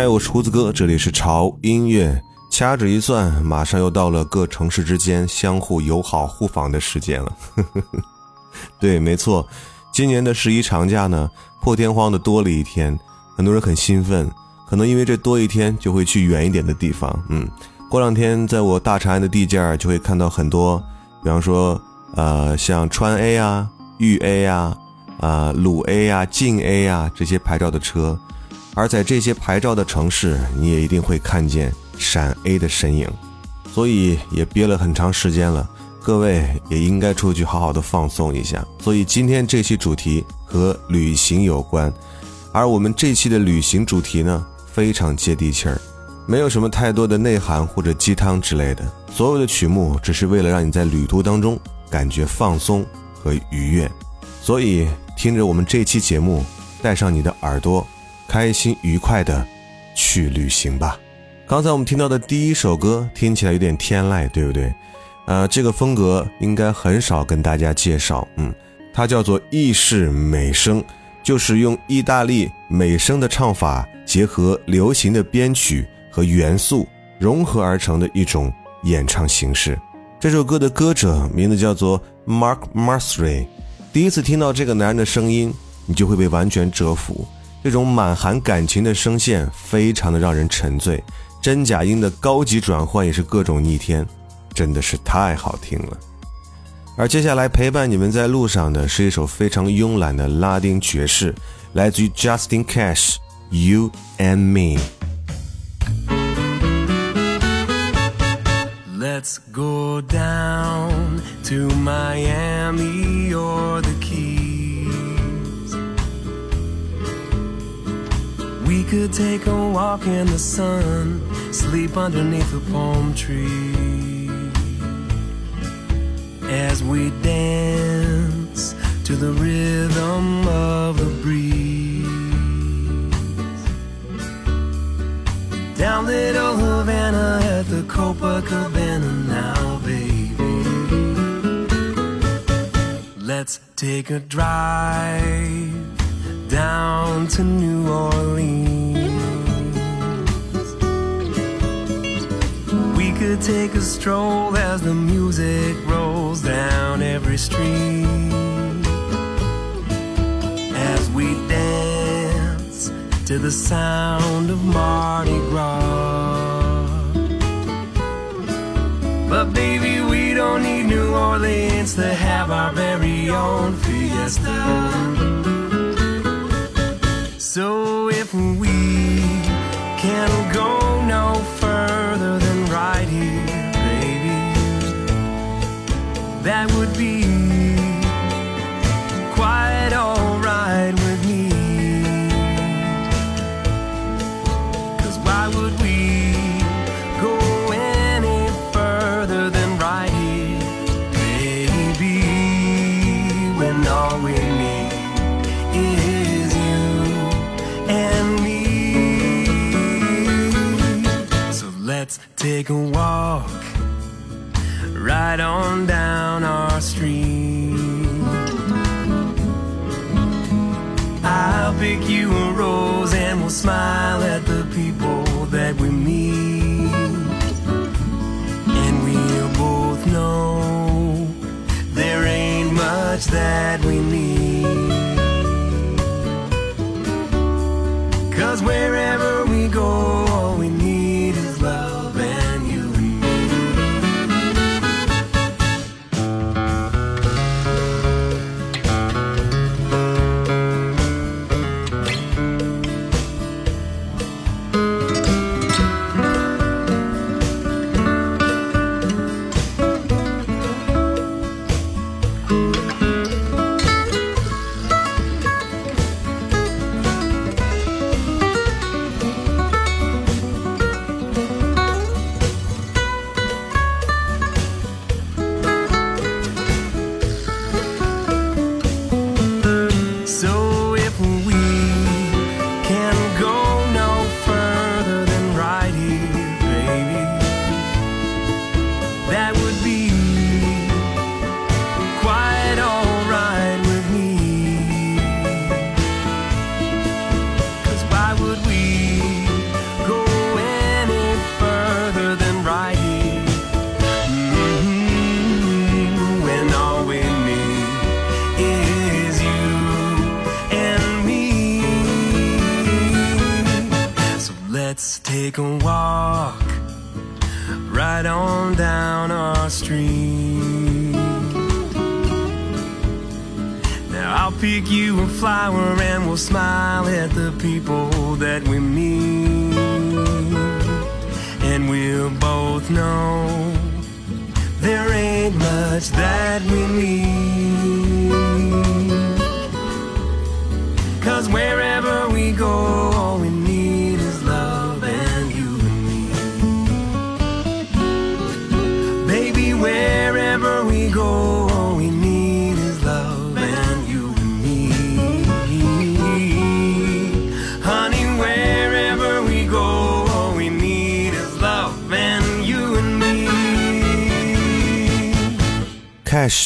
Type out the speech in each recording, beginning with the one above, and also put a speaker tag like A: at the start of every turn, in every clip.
A: 嗨，我是胡子哥，这里是潮音乐。掐指一算，马上又到了各城市之间相互友好互访的时间了。对，没错，今年的十一长假呢，破天荒的多了一天，很多人很兴奋，可能因为这多一天就会去远一点的地方。嗯，过两天在我大长安的地界儿就会看到很多，比方说呃像川 A 啊、豫 A 啊、啊鲁 A 啊、晋 A 啊这些牌照的车。而在这些牌照的城市，你也一定会看见陕 A 的身影，所以也憋了很长时间了。各位也应该出去好好的放松一下。所以今天这期主题和旅行有关，而我们这期的旅行主题呢，非常接地气儿，没有什么太多的内涵或者鸡汤之类的。所有的曲目只是为了让你在旅途当中感觉放松和愉悦。所以听着我们这期节目，带上你的耳朵。开心愉快的去旅行吧。刚才我们听到的第一首歌听起来有点天籁，对不对？呃，这个风格应该很少跟大家介绍，嗯，它叫做意式美声，就是用意大利美声的唱法，结合流行的编曲和元素融合而成的一种演唱形式。这首歌的歌者名字叫做 Mark m a r s r y。第一次听到这个男人的声音，你就会被完全折服。这种满含感情的声线，非常的让人沉醉。真假音的高级转换也是各种逆天，真的是太好听了。而接下来陪伴你们在路上的是一首非常慵懒的拉丁爵士，来自于 Justin Cash，《You and Me》。
B: Let's go down to Miami or the We could take a walk in the sun, sleep underneath a palm tree. As we dance to the rhythm of the breeze. Down Little Havana at the Copacabana now, baby. Let's take a drive down to New Orleans. We could take a stroll as the music rolls down every street. As we dance to the sound of Mardi Gras. But baby, we don't need New Orleans to have our very own fiesta. So if we can go no further than right here, baby, that would be quite alright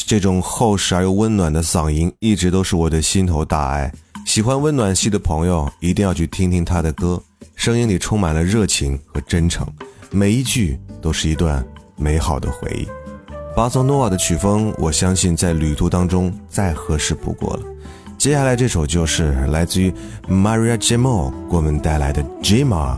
A: 这种厚实而又温暖的嗓音，一直都是我的心头大爱。喜欢温暖系的朋友一定要去听听他的歌，声音里充满了热情和真诚，每一句都是一段美好的回忆。巴索诺瓦的曲风，我相信在旅途当中再合适不过了。接下来这首就是来自于 Maria j a m o 给我们带来的《Jima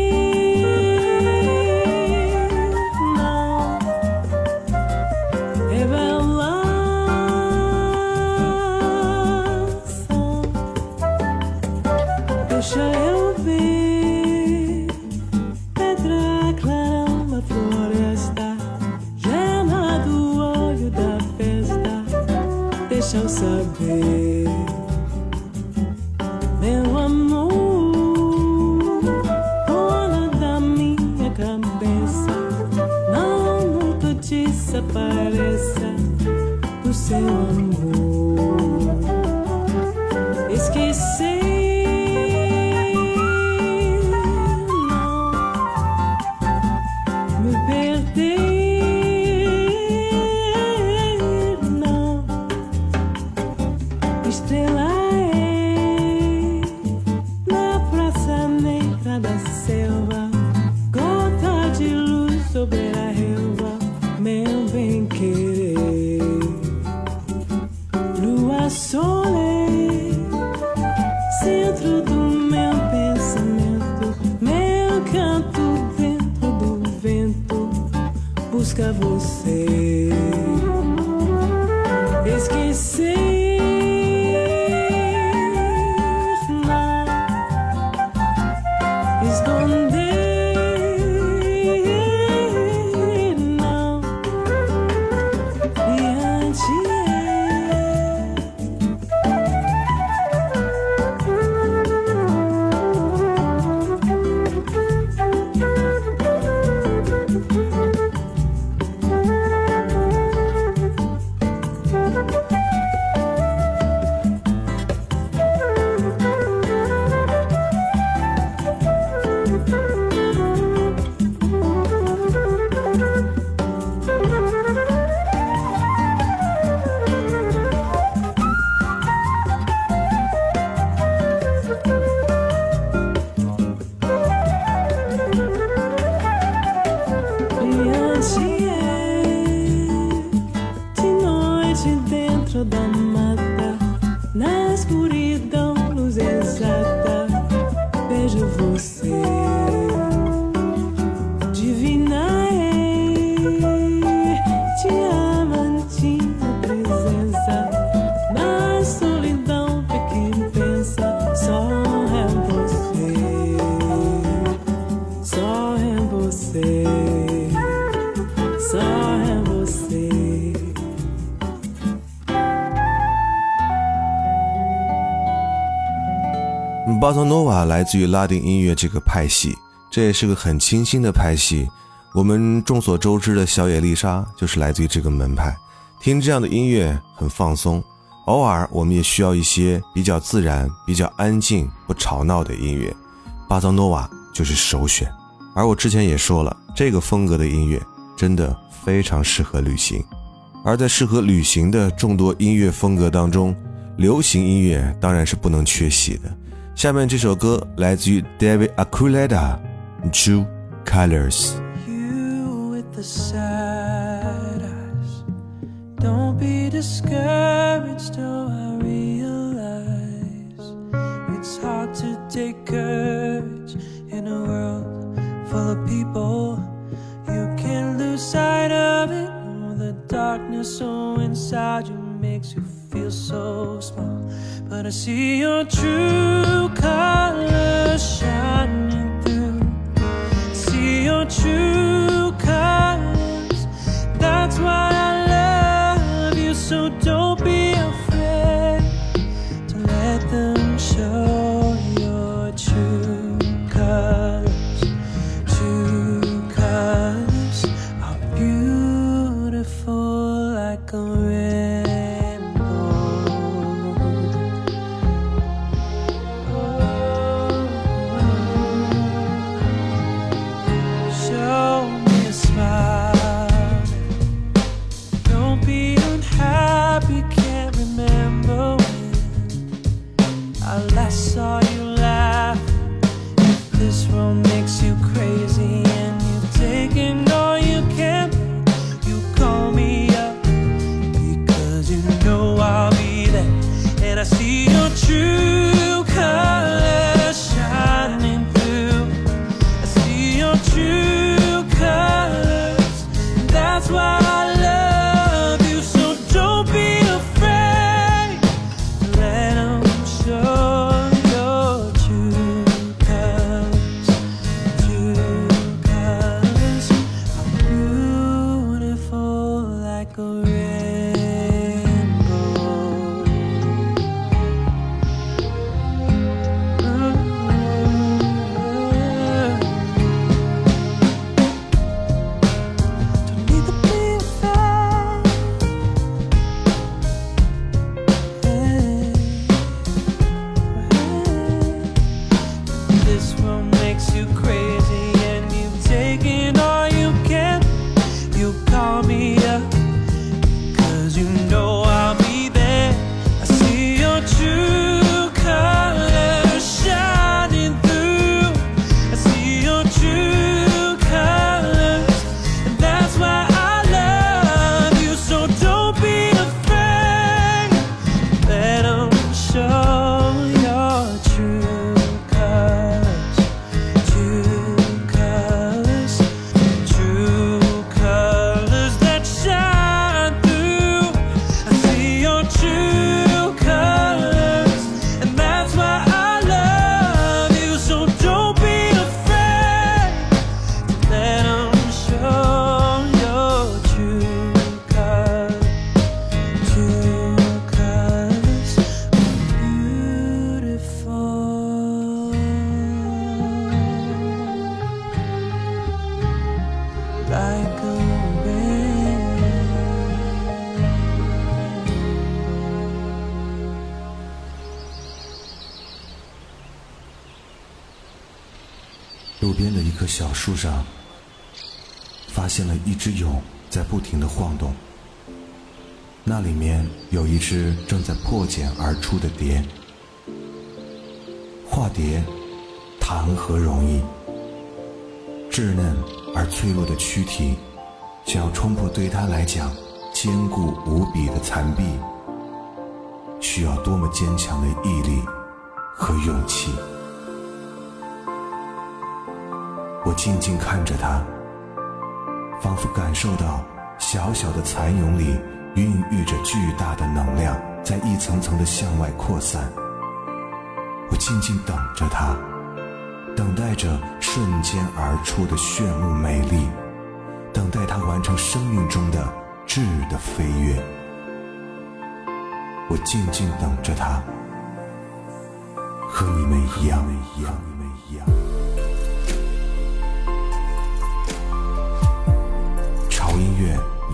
C: você. the.
A: 巴托诺瓦来自于拉丁音乐这个派系，这也是个很清新的派系。我们众所周知的小野丽莎就是来自于这个门派。听这样的音乐很放松，偶尔我们也需要一些比较自然、比较安静、不吵闹的音乐。巴托诺瓦就是首选。而我之前也说了，这个风格的音乐真的非常适合旅行。而在适合旅行的众多音乐风格当中，流行音乐当然是不能缺席的。下面这首歌来自于 David Aculeta，《True Colors》。
C: You with the sad eyes. Don't be discouraged, oh, I realize it's hard to take courage in a world full of people. You can lose sight of it. Oh, the darkness so inside you makes you feel so small. But I see your true
D: 停的晃动。那里面有一只正在破茧而出的蝶。化蝶，谈何容易？稚嫩而脆弱的躯体，想要冲破对它来讲坚固无比的残壁，需要多么坚强的毅力和勇气！我静静看着它，仿佛感受到小小的蚕蛹里孕育着巨大的能量，在一层层的向外扩散。我静静等着它，等待着瞬间而出的炫目美丽，等待它完成生命中的质的飞跃。我静静等着它，和你们一样，一样，你们一样。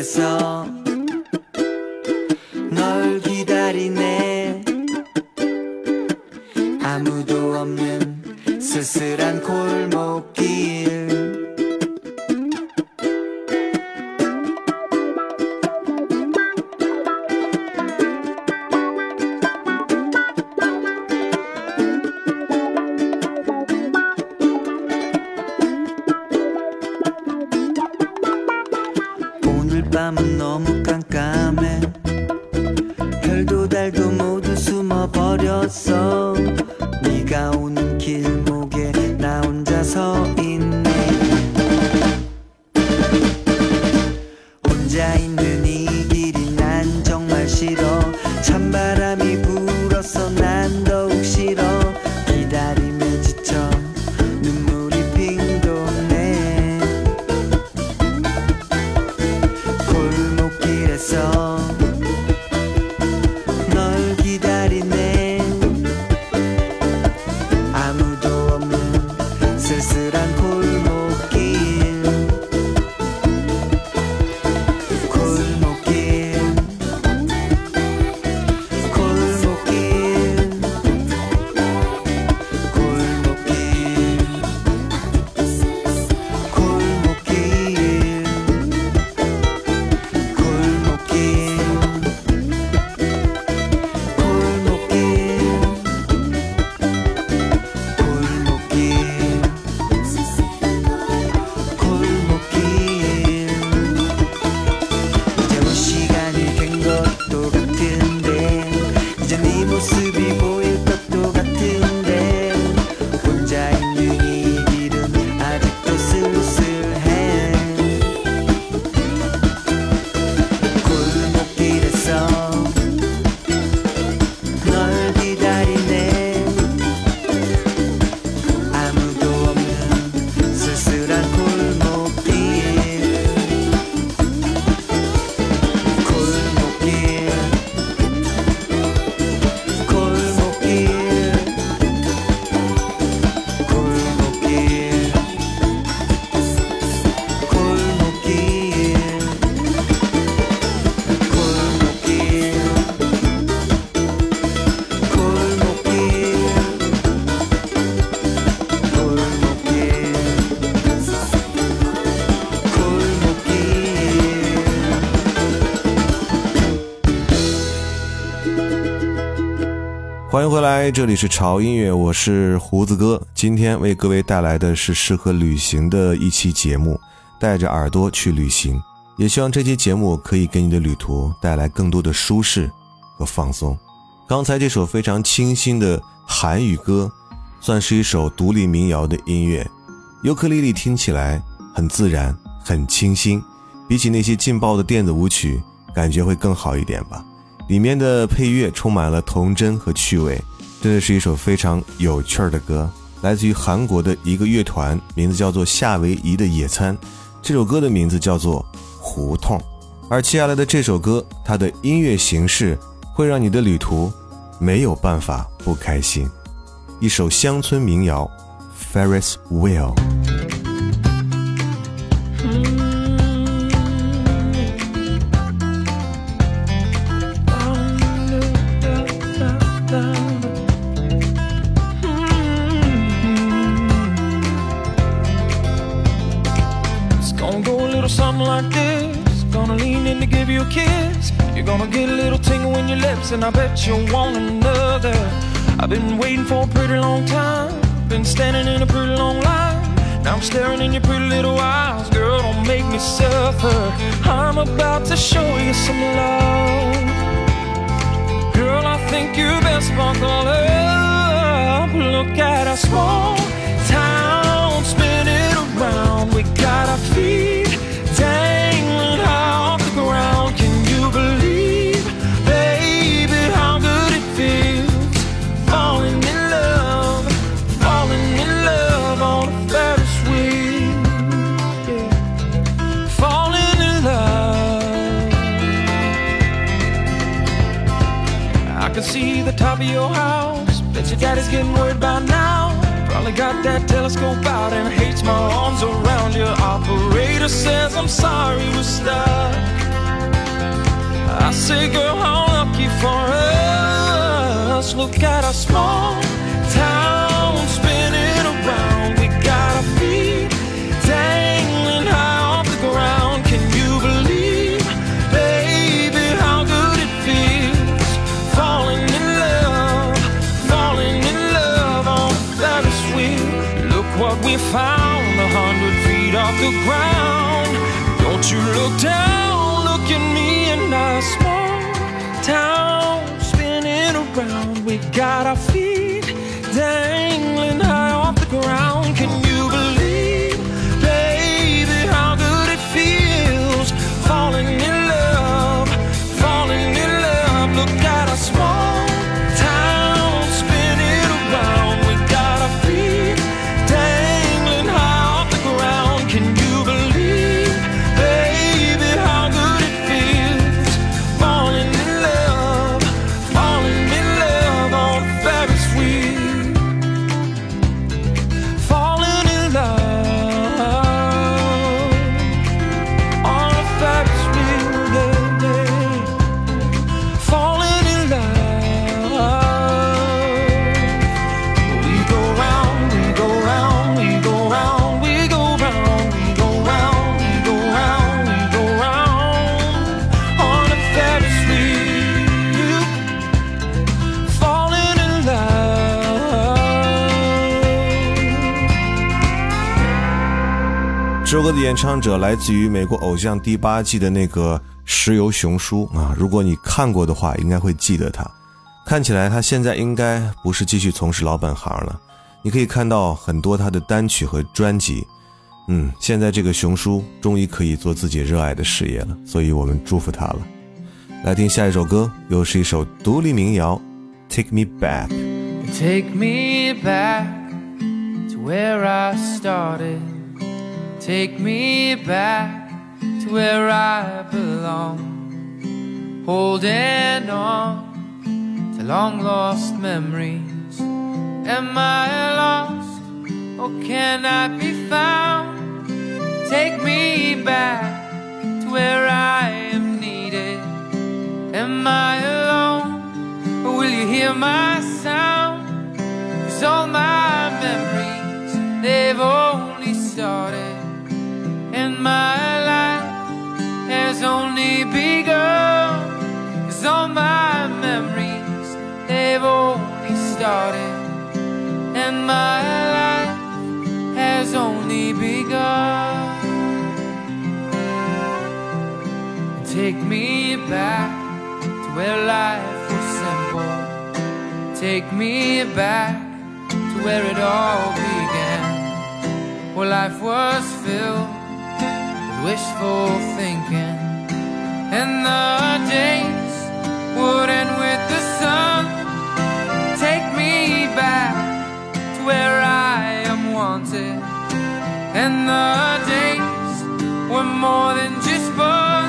E: 그래서 널 기다리네. 아무도 없는 쓸쓸한
A: 嗨，这里是潮音乐，我是胡子哥。今天为各位带来的是适合旅行的一期节目，带着耳朵去旅行。也希望这期节目可以给你的旅途带来更多的舒适和放松。刚才这首非常清新的韩语歌，算是一首独立民谣的音乐，尤克里里听起来很自然，很清新，比起那些劲爆的电子舞曲，感觉会更好一点吧。里面的配乐充满了童真和趣味，真的是一首非常有趣儿的歌，来自于韩国的一个乐团，名字叫做夏威夷的野餐。这首歌的名字叫做胡同，而接下来的这首歌，它的音乐形式会让你的旅途没有办法不开心。一首乡村民谣，Ferris Wheel。
B: In to give you a kiss. You're gonna get a little tingle in your lips, and I bet you'll want another. I've been waiting for a pretty long time. Been standing in a pretty long line. Now I'm staring in your pretty little eyes. Girl, don't make me suffer. I'm about to show you some love. Girl, I think you best buckle up. Look at our small town spinning around. We got our feet dangling can see the top of your house. Bet your daddy's getting worried by now. Probably got that telescope out and hates my arms around you. Operator says I'm sorry we're stuck. I say, girl, how lucky for us. Look at our small
F: ground. Don't you look down, look at me in a small town, spinning around. We got our feet dangling high off the ground.
A: 演唱者来自于美国偶像第八季的那个石油熊叔啊，如果你看过的话，应该会记得他。看起来他现在应该不是继续从事老本行了，你可以看到很多他的单曲和专辑。嗯，现在这个熊叔终于可以做自己热爱的事业了，所以我们祝福他了。来听下一首歌，又是一首独立民谣，《Take Me Back》。
F: Take me back to where I started. Take me back to where I belong. Holding on to long lost memories. Am I lost or can I be found? Take me back to where I am needed. Am I alone or will you hear my sound? Cause all my memories, they've only started. My life has only begun. Cause all my memories, they've only started. And my life has only begun. Take me back to where life was simple. Take me back to where it all began. Where life was filled wishful thinking. And the days would end with the sun. Take me back to where I am wanted. And the days were more than just fun.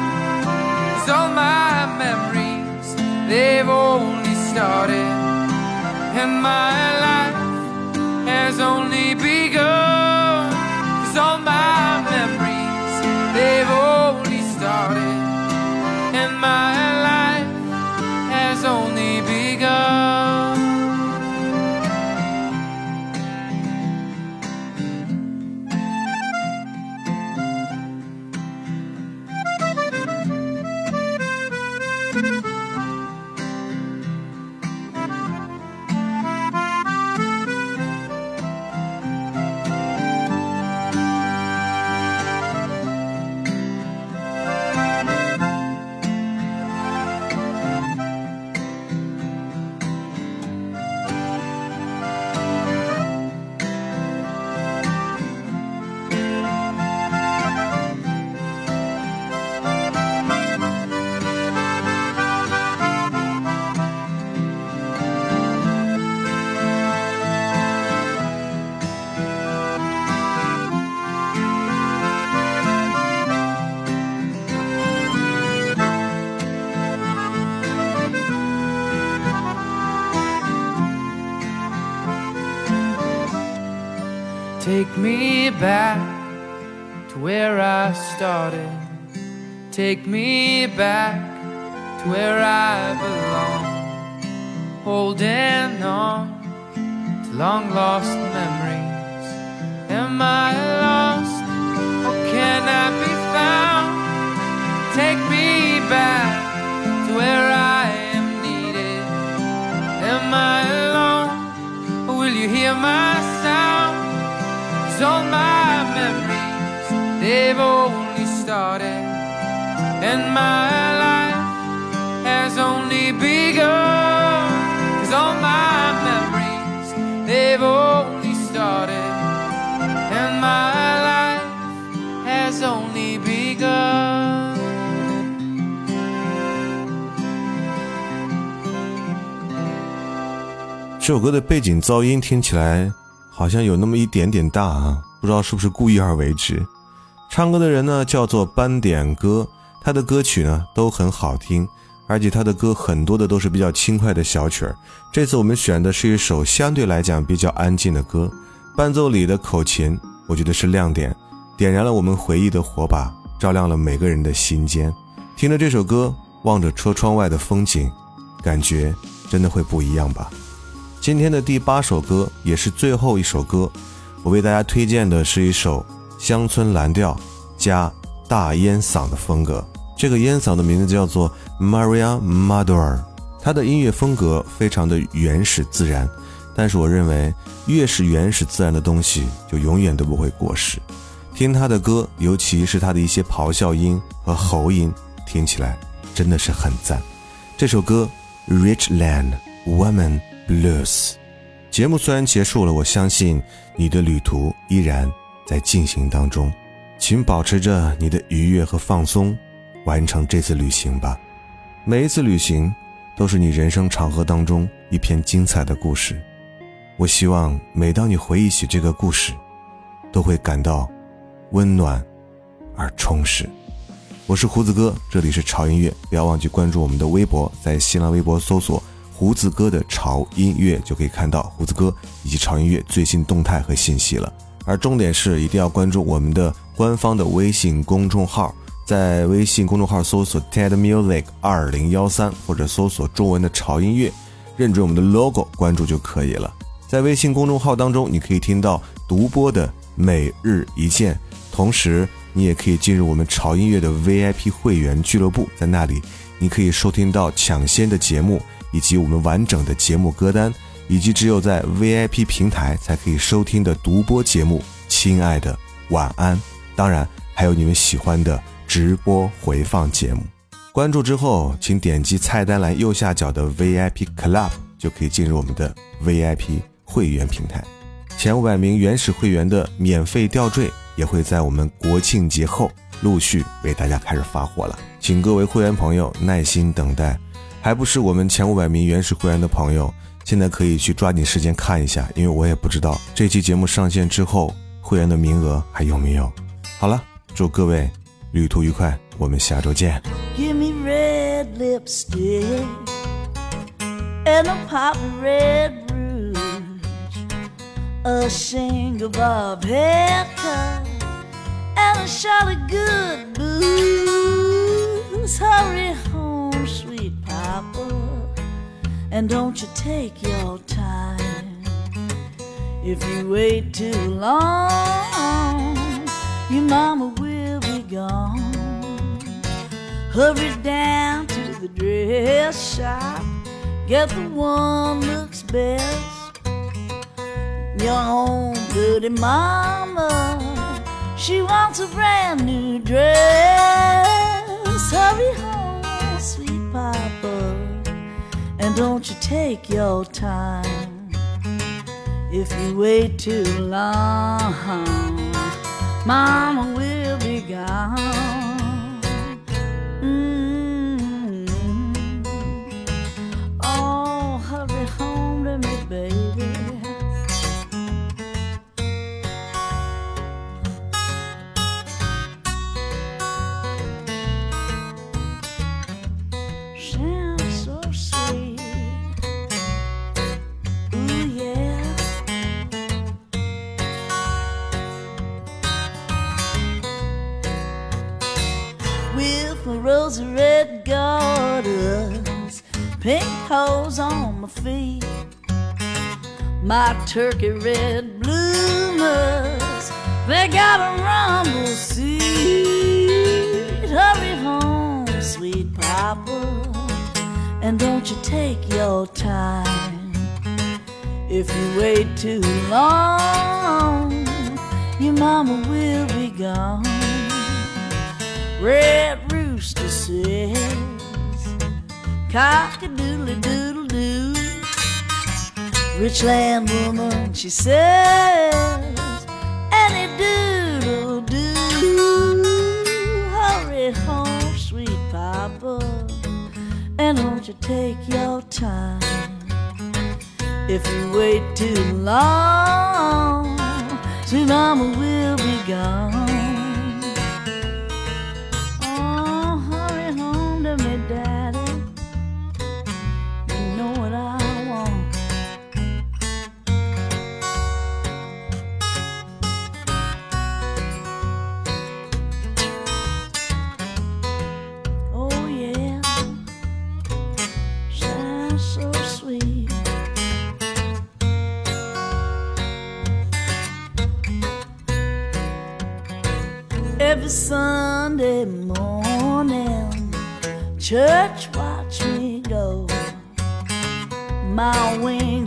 F: Cause all my memories, they've only started. And my life has only me back to where I started. Take me back to where I belong. Holding on to long lost memories. Am I lost or can I be found? Take me back to where I am needed. Am I alone or will you hear my? 'Cause Cause all my memories, they've only started. And my life has only begun. Cause all my memories, they've only started. And my life has only begun.
A: 这首歌的背景噪音听起来好像有那么一点点大啊，不知道是不是故意而为之。唱歌的人呢叫做斑点歌，他的歌曲呢都很好听，而且他的歌很多的都是比较轻快的小曲儿。这次我们选的是一首相对来讲比较安静的歌，伴奏里的口琴我觉得是亮点，点燃了我们回忆的火把，照亮了每个人的心间。听着这首歌，望着车窗外的风景，感觉真的会不一样吧。今天的第八首歌也是最后一首歌，我为大家推荐的是一首乡村蓝调加大烟嗓的风格。这个烟嗓的名字叫做 Maria Mador，它的音乐风格非常的原始自然，但是我认为越是原始自然的东西，就永远都不会过时。听他的歌，尤其是他的一些咆哮音和喉音，听起来真的是很赞。这首歌《Rich Land Woman》。Blues，节目虽然结束了，我相信你的旅途依然在进行当中，请保持着你的愉悦和放松，完成这次旅行吧。每一次旅行都是你人生长河当中一篇精彩的故事。我希望每当你回忆起这个故事，都会感到温暖而充实。我是胡子哥，这里是潮音乐，不要忘记关注我们的微博，在新浪微博搜索。胡子哥的潮音乐就可以看到胡子哥以及潮音乐最新动态和信息了。而重点是一定要关注我们的官方的微信公众号，在微信公众号搜索 TED Music 二零幺三或者搜索中文的潮音乐，认准我们的 logo 关注就可以了。在微信公众号当中，你可以听到独播的每日一见，同时你也可以进入我们潮音乐的 VIP 会员俱乐部，在那里你可以收听到抢先的节目。以及我们完整的节目歌单，以及只有在 VIP 平台才可以收听的独播节目。亲爱的，晚安！当然还有你们喜欢的直播回放节目。关注之后，请点击菜单栏右下角的 VIP Club，就可以进入我们的 VIP 会员平台。前五百名原始会员的免费吊坠也会在我们国庆节后陆续为大家开始发货了，请各位会员朋友耐心等待。还不是我们前五百名原始会员的朋友，现在可以去抓紧时间看一下，因为我也不知道这期节目上线之后会员的名额还有没有。好了，祝各位旅途愉快，我们下周见。
G: Give me red lipstick and a pop of red rouge, a shingle bob haircut, and a shot of good booze. Hurry and don't you take your time. If you wait too long, your mama will be gone. Hurry down to the dress shop, get the one looks best. Your own pretty mama, she wants a brand new dress. Hurry home, sweet papa, and don't you take your time. If you wait too long, mama will be gone. Hose on my feet, my turkey red bloomers, they got a rumble seat. Hurry home, sweet papa, and don't you take your time. If you wait too long, your mama will be gone. Red rooster says, cock a Rich land woman, she says, any doodle doo. Hurry home, sweet papa, and won't you take your time? If you wait too long, sweet mama will be gone.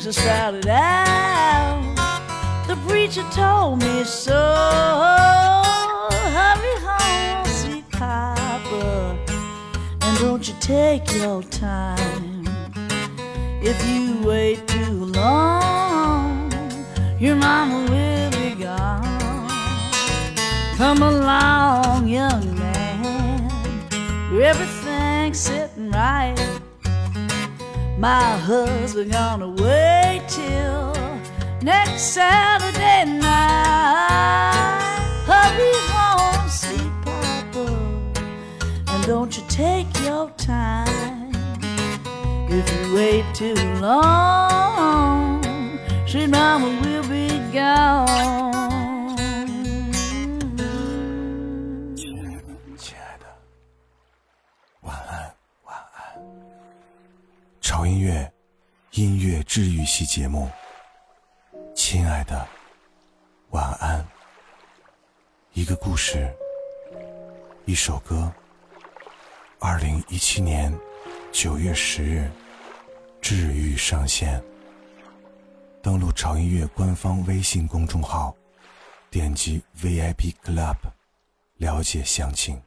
G: My wings are sprouted out. The preacher told me so. Hurry home, sweet papa, and don't you take your time. If you wait too long, your mama will be gone. Come along, My husband gonna wait till next Saturday night. Hurry home, sweet papa, and don't you take your time. If you wait too long, sweet mama will be gone.
H: 音乐治愈系节目。亲爱的，晚安。一个故事，一首歌。二零一七年九月十日，治愈上线。登录潮音乐官方微信公众号，点击 VIP Club，了解详情。